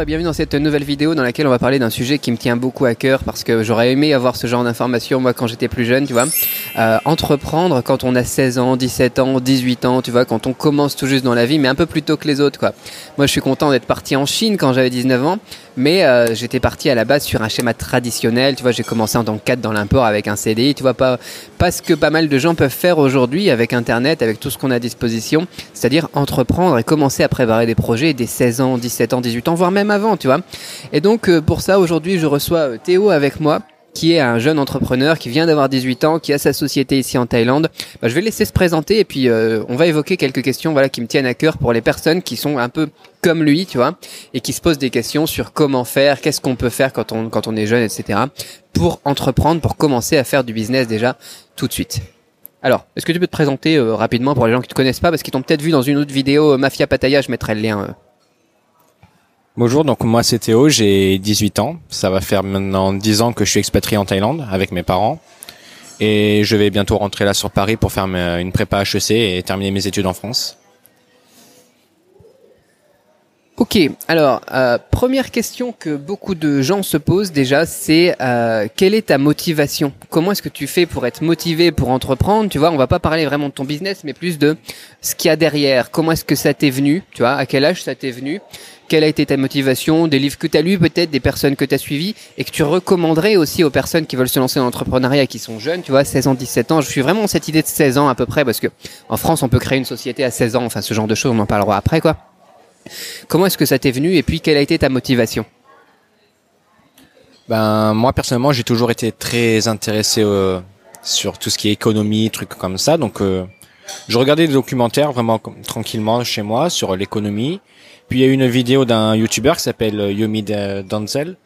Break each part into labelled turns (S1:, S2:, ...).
S1: et bienvenue dans cette nouvelle vidéo dans laquelle on va parler d'un sujet qui me tient beaucoup à cœur parce que j'aurais aimé avoir ce genre d'informations moi quand j'étais plus jeune, tu vois. Euh, entreprendre quand on a 16 ans, 17 ans, 18 ans, tu vois, quand on commence tout juste dans la vie, mais un peu plus tôt que les autres, quoi. Moi, je suis content d'être parti en Chine quand j'avais 19 ans, mais euh, j'étais parti à la base sur un schéma traditionnel, tu vois, j'ai commencé en tant que cadre dans l'import avec un CDI, tu vois, pas, pas ce que pas mal de gens peuvent faire aujourd'hui avec Internet, avec tout ce qu'on a à disposition, c'est-à-dire entreprendre et commencer à préparer des projets dès 16 ans, 17 ans, 18 ans, voire même avant, tu vois. Et donc, euh, pour ça, aujourd'hui, je reçois Théo avec moi qui est un jeune entrepreneur qui vient d'avoir 18 ans, qui a sa société ici en Thaïlande. Bah, je vais laisser se présenter et puis euh, on va évoquer quelques questions voilà qui me tiennent à cœur pour les personnes qui sont un peu comme lui, tu vois, et qui se posent des questions sur comment faire, qu'est-ce qu'on peut faire quand on quand on est jeune, etc. pour entreprendre, pour commencer à faire du business déjà tout de suite. Alors, est-ce que tu peux te présenter euh, rapidement pour les gens qui te connaissent pas, parce qu'ils t'ont peut-être vu dans une autre vidéo euh, Mafia Pattaya, je mettrai le lien.
S2: Bonjour, donc moi c'est Théo, j'ai 18 ans. Ça va faire maintenant 10 ans que je suis expatrié en Thaïlande avec mes parents. Et je vais bientôt rentrer là sur Paris pour faire une prépa HEC et terminer mes études en France.
S1: Ok, alors euh, première question que beaucoup de gens se posent déjà, c'est euh, quelle est ta motivation? Comment est-ce que tu fais pour être motivé pour entreprendre? Tu vois, on va pas parler vraiment de ton business, mais plus de ce qu'il y a derrière. Comment est-ce que ça t'est venu? Tu vois, à quel âge ça t'est venu? Quelle a été ta motivation, des livres que tu as lus peut-être, des personnes que tu as suivies et que tu recommanderais aussi aux personnes qui veulent se lancer dans l'entrepreneuriat qui sont jeunes, tu vois, 16 ans, 17 ans. Je suis vraiment cette idée de 16 ans à peu près parce que en France, on peut créer une société à 16 ans, enfin ce genre de choses, on en parlera après quoi. Comment est-ce que ça t'est venu et puis quelle a été ta motivation
S2: Ben moi personnellement, j'ai toujours été très intéressé euh, sur tout ce qui est économie, trucs comme ça, donc euh, je regardais des documentaires vraiment tranquillement chez moi sur l'économie puis il y a eu une vidéo d'un YouTuber qui s'appelle euh, Yomi Danzel.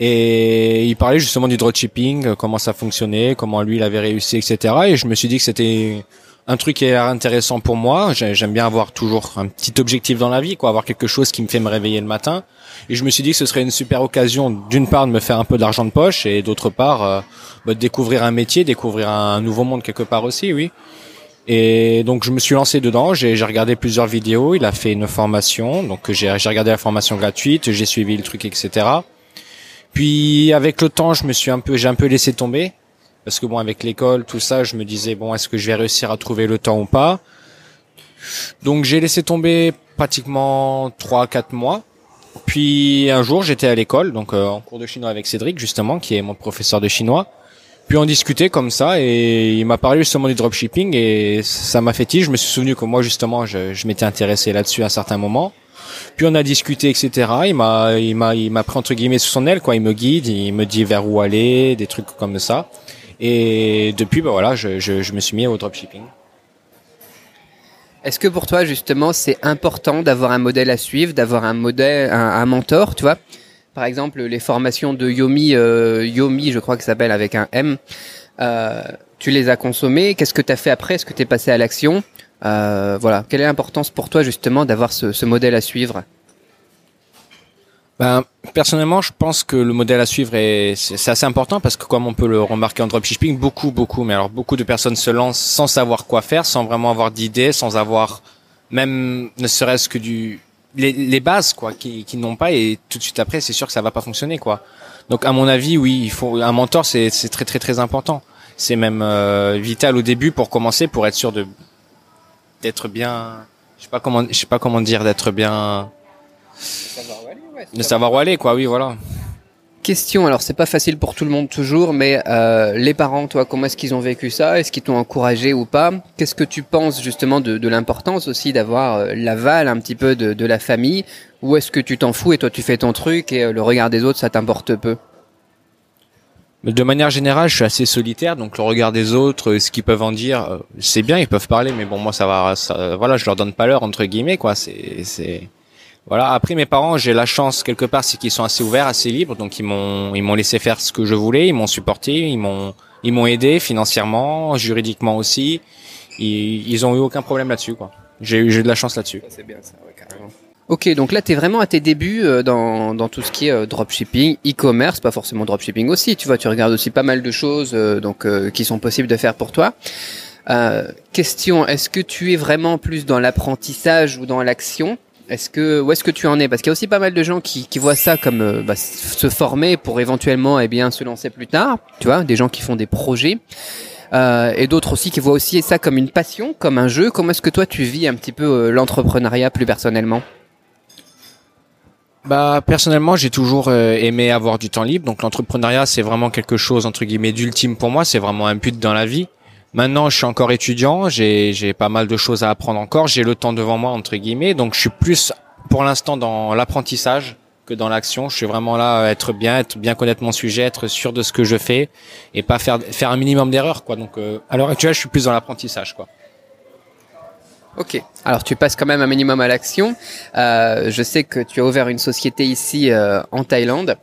S2: Et il parlait justement du dropshipping, euh, comment ça fonctionnait, comment lui il avait réussi, etc. Et je me suis dit que c'était un truc qui est intéressant pour moi. J'aime bien avoir toujours un petit objectif dans la vie, quoi, avoir quelque chose qui me fait me réveiller le matin. Et je me suis dit que ce serait une super occasion, d'une part, de me faire un peu d'argent de poche, et d'autre part, euh, bah, de découvrir un métier, découvrir un nouveau monde quelque part aussi, oui. Et donc je me suis lancé dedans, j'ai regardé plusieurs vidéos, il a fait une formation, donc j'ai regardé la formation gratuite, j'ai suivi le truc, etc. Puis avec le temps, je me suis un peu, j'ai un peu laissé tomber parce que bon, avec l'école, tout ça, je me disais bon, est-ce que je vais réussir à trouver le temps ou pas? Donc j'ai laissé tomber pratiquement trois, quatre mois. Puis un jour, j'étais à l'école, donc euh, en cours de chinois avec Cédric justement, qui est mon professeur de chinois. Puis on discutait comme ça et il m'a parlé justement du dropshipping et ça m'a fait. Je me suis souvenu que moi justement je, je m'étais intéressé là-dessus à un certain moment. Puis on a discuté etc. Il m'a il m'a il m'a pris entre guillemets sous son aile quoi. Il me guide, il me dit vers où aller, des trucs comme ça. Et depuis bah voilà je, je, me suis mis au dropshipping.
S1: Est-ce que pour toi justement c'est important d'avoir un modèle à suivre, d'avoir un modèle, un, mentor, tu vois? Par exemple, les formations de Yomi, euh, Yomi, je crois que ça s'appelle avec un M. Euh, tu les as consommées. Qu'est-ce que tu as fait après? Est-ce que tu es passé à l'action? Euh, Voilà. Quelle est l'importance pour toi justement d'avoir ce, modèle à suivre?
S2: Ben, personnellement, je pense que le modèle à suivre est c'est assez important parce que comme on peut le remarquer en dropshipping, beaucoup, beaucoup, mais alors beaucoup de personnes se lancent sans savoir quoi faire, sans vraiment avoir d'idées, sans avoir même ne serait-ce que du les, les, bases quoi qui, qui n'ont pas et tout de suite après c'est sûr que ça va pas fonctionner quoi. Donc à mon avis oui il faut un mentor c'est très très très important. C'est même euh, vital au début pour commencer pour être sûr de d'être bien je sais pas comment je sais pas comment dire d'être bien de savoir où aller quoi oui voilà.
S1: Question, alors c'est pas facile pour tout le monde toujours, mais euh, les parents, toi, comment est-ce qu'ils ont vécu ça? Est-ce qu'ils t'ont encouragé ou pas? Qu'est-ce que tu penses justement de, de l'importance aussi d'avoir euh, l'aval un petit peu de, de la famille? Ou est-ce que tu t'en fous et toi tu fais ton truc et euh, le regard des autres ça t'importe peu?
S2: De manière générale, je suis assez solitaire, donc le regard des autres, euh, ce qu'ils peuvent en dire, euh, c'est bien, ils peuvent parler, mais bon, moi, ça va, ça, voilà, je leur donne pas l'heure entre guillemets, quoi. C'est, c'est, voilà. Après, mes parents, j'ai la chance quelque part, c'est qu'ils sont assez ouverts, assez libres, donc ils m'ont, ils m'ont laissé faire ce que je voulais, ils m'ont supporté, ils m'ont, ils m'ont aidé financièrement, juridiquement aussi. Ils, ils ont eu aucun problème là-dessus, quoi. J'ai eu, j'ai de la chance là-dessus.
S1: C'est bien ça, ouais, carrément. Ok, donc là, tu es vraiment à tes débuts euh, dans, dans tout ce qui est euh, dropshipping, e-commerce, pas forcément dropshipping aussi. Tu vois, tu regardes aussi pas mal de choses euh, donc euh, qui sont possibles de faire pour toi. Euh, question, est-ce que tu es vraiment plus dans l'apprentissage ou dans l'action? Est-ce que où est-ce que tu en es? Parce qu'il y a aussi pas mal de gens qui, qui voient ça comme euh, bah, se former pour éventuellement eh bien se lancer plus tard. Tu vois, des gens qui font des projets. Euh, et d'autres aussi qui voient aussi ça comme une passion, comme un jeu. Comment est-ce que toi tu vis un petit peu euh, l'entrepreneuriat plus personnellement?
S2: Bah personnellement, j'ai toujours euh, aimé avoir du temps libre. Donc l'entrepreneuriat, c'est vraiment quelque chose entre guillemets d'ultime pour moi. C'est vraiment un but dans la vie. Maintenant, je suis encore étudiant. J'ai pas mal de choses à apprendre encore. J'ai le temps devant moi entre guillemets. Donc je suis plus pour l'instant dans l'apprentissage que dans l'action. Je suis vraiment là, être bien, être bien connaître mon sujet, être sûr de ce que je fais et pas faire faire un minimum d'erreurs. Donc euh, à l'heure actuelle, je suis plus dans l'apprentissage quoi.
S1: Ok. Alors tu passes quand même un minimum à l'action. Euh, je sais que tu as ouvert une société ici euh, en Thaïlande.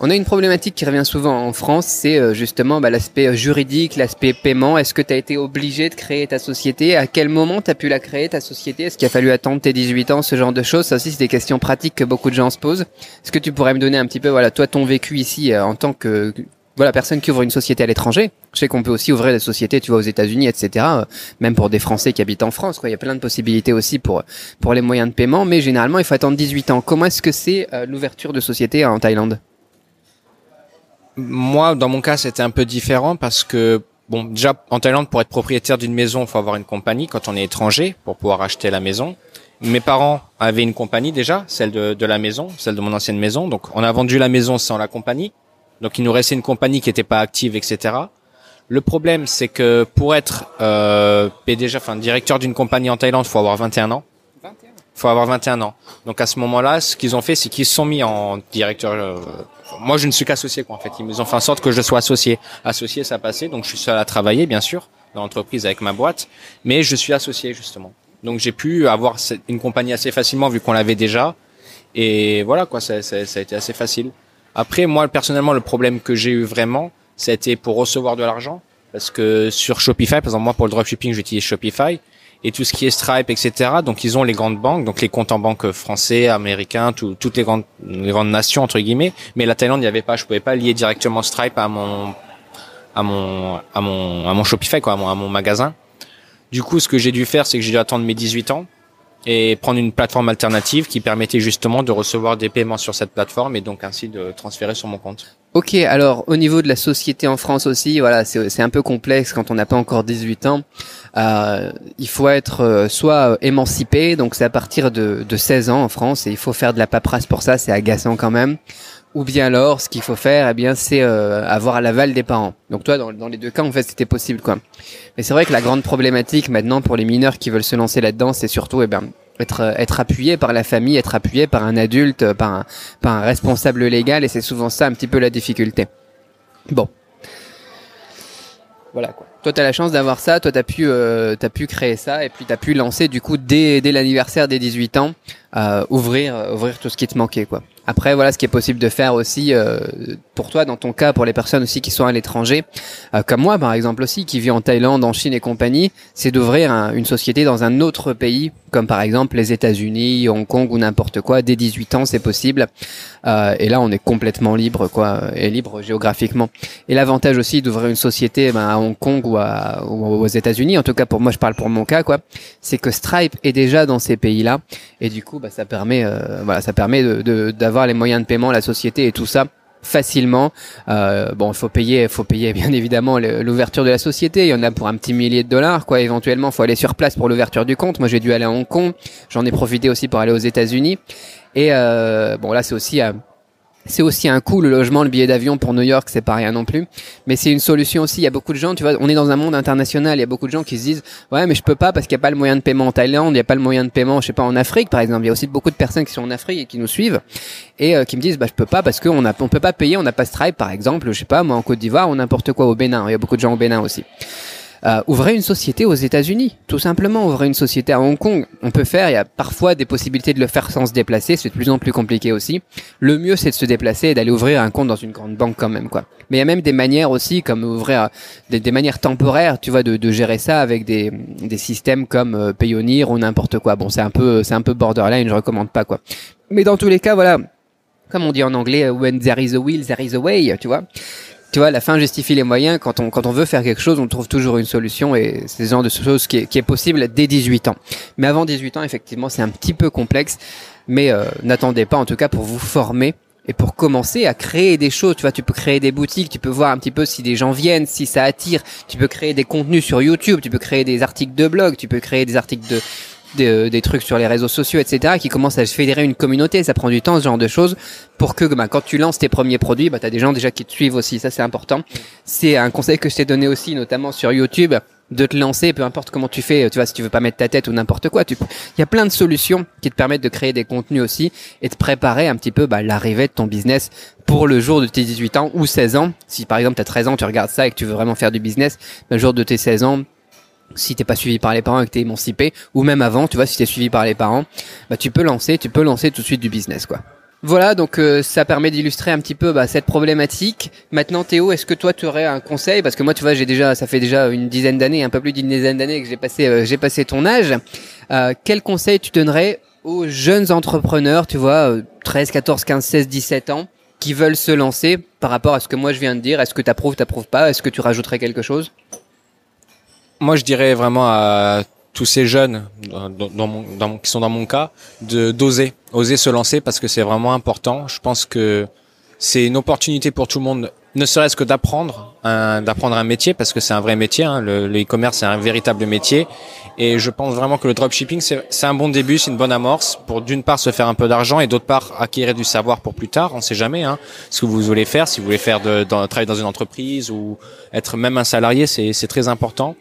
S1: On a une problématique qui revient souvent en France, c'est euh, justement bah, l'aspect juridique, l'aspect paiement. Est-ce que tu as été obligé de créer ta société? À quel moment tu as pu la créer, ta société? Est-ce qu'il a fallu attendre tes 18 ans, ce genre de choses? Ça aussi, c'est des questions pratiques que beaucoup de gens se posent. Est-ce que tu pourrais me donner un petit peu, voilà, toi, ton vécu ici en tant que voilà, personne qui ouvre une société à l'étranger? Je sais qu'on peut aussi ouvrir des sociétés, tu vois, aux États-Unis, etc. Euh, même pour des Français qui habitent en France, quoi. Il y a plein de possibilités aussi pour pour les moyens de paiement, mais généralement, il faut attendre 18 ans. Comment est-ce que c'est euh, l'ouverture de société en Thaïlande?
S2: Moi, dans mon cas, c'était un peu différent parce que bon, déjà en Thaïlande, pour être propriétaire d'une maison, il faut avoir une compagnie quand on est étranger pour pouvoir acheter la maison. Mes parents avaient une compagnie déjà, celle de, de la maison, celle de mon ancienne maison. Donc, on a vendu la maison sans la compagnie. Donc il nous restait une compagnie qui n'était pas active, etc. Le problème, c'est que pour être euh, PDG, enfin directeur d'une compagnie en Thaïlande, faut avoir 21 ans. 21 faut avoir 21 ans. Donc à ce moment-là, ce qu'ils ont fait, c'est qu'ils se sont mis en directeur. Euh, moi, je ne suis qu'associé, quoi. En fait, ils ont fait en sorte que je sois associé. Associé, ça passait. Donc je suis seul à travailler, bien sûr, dans l'entreprise avec ma boîte, mais je suis associé justement. Donc j'ai pu avoir une compagnie assez facilement vu qu'on l'avait déjà. Et voilà, quoi. Ça, ça, ça a été assez facile. Après, moi, personnellement, le problème que j'ai eu vraiment, c'était pour recevoir de l'argent. Parce que sur Shopify, par exemple, moi, pour le dropshipping, j'utilise Shopify. Et tout ce qui est Stripe, etc. Donc, ils ont les grandes banques, donc les comptes en banque français, américains, toutes les grandes, les grandes nations, entre guillemets. Mais la Thaïlande, il n'y avait pas, je pouvais pas lier directement Stripe à mon, à mon, à mon, à mon Shopify, quoi, à mon, à mon magasin. Du coup, ce que j'ai dû faire, c'est que j'ai dû attendre mes 18 ans et prendre une plateforme alternative qui permettait justement de recevoir des paiements sur cette plateforme et donc ainsi de transférer sur mon compte.
S1: Ok, alors au niveau de la société en France aussi, voilà, c'est un peu complexe quand on n'a pas encore 18 ans. Euh, il faut être euh, soit émancipé, donc c'est à partir de, de 16 ans en France, et il faut faire de la paperasse pour ça, c'est agaçant quand même. Ou bien alors, ce qu'il faut faire, eh bien, c'est euh, avoir l'aval des parents. Donc toi, dans, dans les deux cas, en fait, c'était possible, quoi. Mais c'est vrai que la grande problématique maintenant pour les mineurs qui veulent se lancer là-dedans, c'est surtout, eh bien, être être appuyé par la famille, être appuyé par un adulte, par un par un responsable légal, et c'est souvent ça un petit peu la difficulté. Bon, voilà quoi. Toi, tu as la chance d'avoir ça, toi, tu as, pu, euh, as pu créer ça, et puis tu as pu lancer, du coup, dès, dès l'anniversaire des 18 ans, euh, ouvrir, euh, ouvrir tout ce qui te manquait. quoi. Après, voilà ce qui est possible de faire aussi euh, pour toi, dans ton cas, pour les personnes aussi qui sont à l'étranger, euh, comme moi par exemple aussi, qui vit en Thaïlande, en Chine et compagnie, c'est d'ouvrir une société dans un autre pays, comme par exemple les États-Unis, Hong Kong ou n'importe quoi. Dès 18 ans, c'est possible. Euh, et là, on est complètement libre, quoi, et libre géographiquement. Et l'avantage aussi d'ouvrir une société ben, à Hong Kong ou, à, ou aux États-Unis, en tout cas pour moi, je parle pour mon cas, quoi, c'est que Stripe est déjà dans ces pays-là, et du coup, bah, ça permet, voilà, ça permet de d'avoir les moyens de paiement, la société et tout ça facilement. Euh, bon, il faut payer, faut payer bien évidemment l'ouverture de la société. Il y en a pour un petit millier de dollars, quoi. Éventuellement, faut aller sur place pour l'ouverture du compte. Moi, j'ai dû aller à Hong Kong. J'en ai profité aussi pour aller aux États-Unis. Et euh, bon, là, c'est aussi à c'est aussi un coût, le logement, le billet d'avion pour New York, c'est pas rien non plus. Mais c'est une solution aussi. Il y a beaucoup de gens, tu vois, on est dans un monde international. Il y a beaucoup de gens qui se disent, ouais, mais je peux pas parce qu'il n'y a pas le moyen de paiement en Thaïlande, il n'y a pas le moyen de paiement, je sais pas, en Afrique, par exemple. Il y a aussi beaucoup de personnes qui sont en Afrique et qui nous suivent et euh, qui me disent, bah, je peux pas parce qu'on a, on peut pas payer, on n'a pas Stripe, par exemple, je sais pas, moi, en Côte d'Ivoire ou n'importe quoi au Bénin. Il y a beaucoup de gens au Bénin aussi. Euh, ouvrez une société aux États-Unis, tout simplement. Ouvrez une société à Hong Kong. On peut faire. Il y a parfois des possibilités de le faire sans se déplacer. C'est de plus en plus compliqué aussi. Le mieux, c'est de se déplacer et d'aller ouvrir un compte dans une grande banque quand même, quoi. Mais il y a même des manières aussi, comme ouvrir des, manières temporaires, tu vois, de, de, gérer ça avec des, des systèmes comme euh, Payoneer ou n'importe quoi. Bon, c'est un peu, c'est un peu borderline. Je recommande pas, quoi. Mais dans tous les cas, voilà. Comme on dit en anglais, when there is a will, there is a way, tu vois tu vois, la fin justifie les moyens. Quand on, quand on veut faire quelque chose, on trouve toujours une solution et c'est ce genre de choses qui est, qui est possible dès 18 ans. Mais avant 18 ans, effectivement, c'est un petit peu complexe. Mais euh, n'attendez pas, en tout cas, pour vous former et pour commencer à créer des choses. Tu vois, tu peux créer des boutiques, tu peux voir un petit peu si des gens viennent, si ça attire. Tu peux créer des contenus sur YouTube, tu peux créer des articles de blog, tu peux créer des articles de des, trucs sur les réseaux sociaux, etc., qui commencent à se fédérer une communauté. Ça prend du temps, ce genre de choses, pour que bah, quand tu lances tes premiers produits, bah, tu as des gens déjà qui te suivent aussi. Ça, c'est important. C'est un conseil que je t'ai donné aussi, notamment sur YouTube de te lancer, peu importe comment tu fais, tu vois, si tu veux pas mettre ta tête ou n'importe quoi, tu, il y a plein de solutions qui te permettent de créer des contenus aussi et de préparer un petit peu bah, l'arrivée de ton business pour le jour de tes 18 ans ou 16 ans. Si par exemple tu as 13 ans, tu regardes ça et que tu veux vraiment faire du business, bah, le jour de tes 16 ans, si t'es pas suivi par les parents et que t'es émancipé, ou même avant, tu vois, si t'es suivi par les parents, bah tu peux lancer, tu peux lancer tout de suite du business, quoi. Voilà, donc euh, ça permet d'illustrer un petit peu bah, cette problématique. Maintenant, Théo, est-ce que toi tu aurais un conseil? Parce que moi, tu vois, j'ai déjà, ça fait déjà une dizaine d'années, un peu plus d'une dizaine d'années que j'ai passé, euh, j'ai passé ton âge. Euh, quel conseil tu donnerais aux jeunes entrepreneurs, tu vois, 13, 14, 15, 16, 17 ans, qui veulent se lancer par rapport à ce que moi je viens de dire? Est-ce que t'approuves, t'approuves pas? Est-ce que tu rajouterais quelque chose?
S2: Moi, je dirais vraiment à tous ces jeunes dans, mon, dans, qui sont dans mon cas de d'oser, oser se lancer parce que c'est vraiment important. Je pense que c'est une opportunité pour tout le monde, ne serait-ce que d'apprendre un, d'apprendre un métier parce que c'est un vrai métier. Hein. Le, e-commerce c'est un véritable métier et je pense vraiment que le dropshipping c'est, un bon début, c'est une bonne amorce pour d'une part se faire un peu d'argent et d'autre part acquérir du savoir pour plus tard. On sait jamais hein, ce que vous voulez faire, si vous voulez faire de, dans, travailler dans une entreprise ou être même un salarié, c'est très important.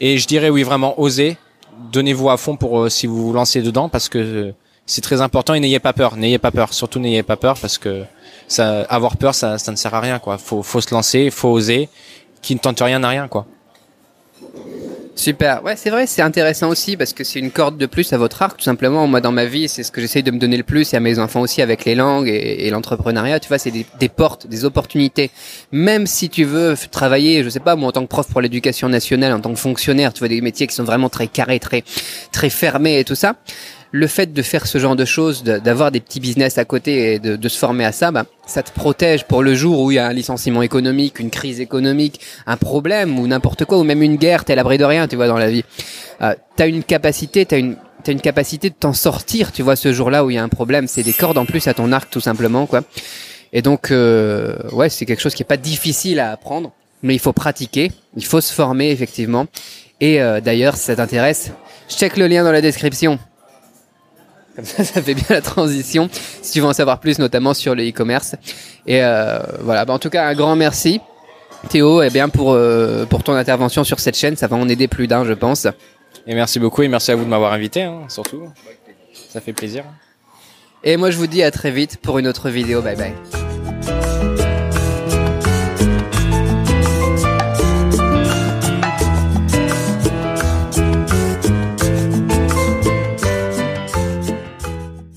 S2: Et je dirais oui, vraiment oser, donnez-vous à fond pour euh, si vous vous lancez dedans parce que euh, c'est très important et n'ayez pas peur, n'ayez pas peur, surtout n'ayez pas peur parce que ça, avoir peur, ça, ça ne sert à rien quoi. Faut, faut se lancer, faut oser. Qui ne tente rien n'a rien quoi.
S1: Super. Ouais, c'est vrai, c'est intéressant aussi parce que c'est une corde de plus à votre arc, tout simplement. Moi, dans ma vie, c'est ce que j'essaye de me donner le plus et à mes enfants aussi avec les langues et, l'entrepreneuriat. Tu vois, c'est des, des, portes, des opportunités. Même si tu veux travailler, je sais pas, moi, en tant que prof pour l'éducation nationale, en tant que fonctionnaire, tu vois, des métiers qui sont vraiment très carrés, très, très fermés et tout ça le fait de faire ce genre de choses, d'avoir des petits business à côté et de, se former à ça, bah, ça te protège pour le jour où il y a un licenciement économique, une crise économique, un problème ou n'importe quoi, ou même une guerre, t'es l'abri de rien, tu vois, dans la vie. Euh, t'as une capacité, t'as une, as une capacité de t'en sortir, tu vois, ce jour-là où il y a un problème. C'est des cordes en plus à ton arc, tout simplement, quoi. Et donc, euh, ouais, c'est quelque chose qui est pas difficile à apprendre, mais il faut pratiquer, il faut se former, effectivement. Et euh, d'ailleurs, si ça t'intéresse, check le lien dans la description. Comme ça, ça fait bien la transition. Si tu veux en savoir plus, notamment sur le e-commerce. Et euh, voilà. Bah, en tout cas, un grand merci, Théo, et bien pour euh, pour ton intervention sur cette chaîne. Ça va en aider plus d'un, je pense.
S2: Et merci beaucoup et merci à vous de m'avoir invité, hein, surtout. Ça fait plaisir.
S1: Et moi, je vous dis à très vite pour une autre vidéo. Bye bye.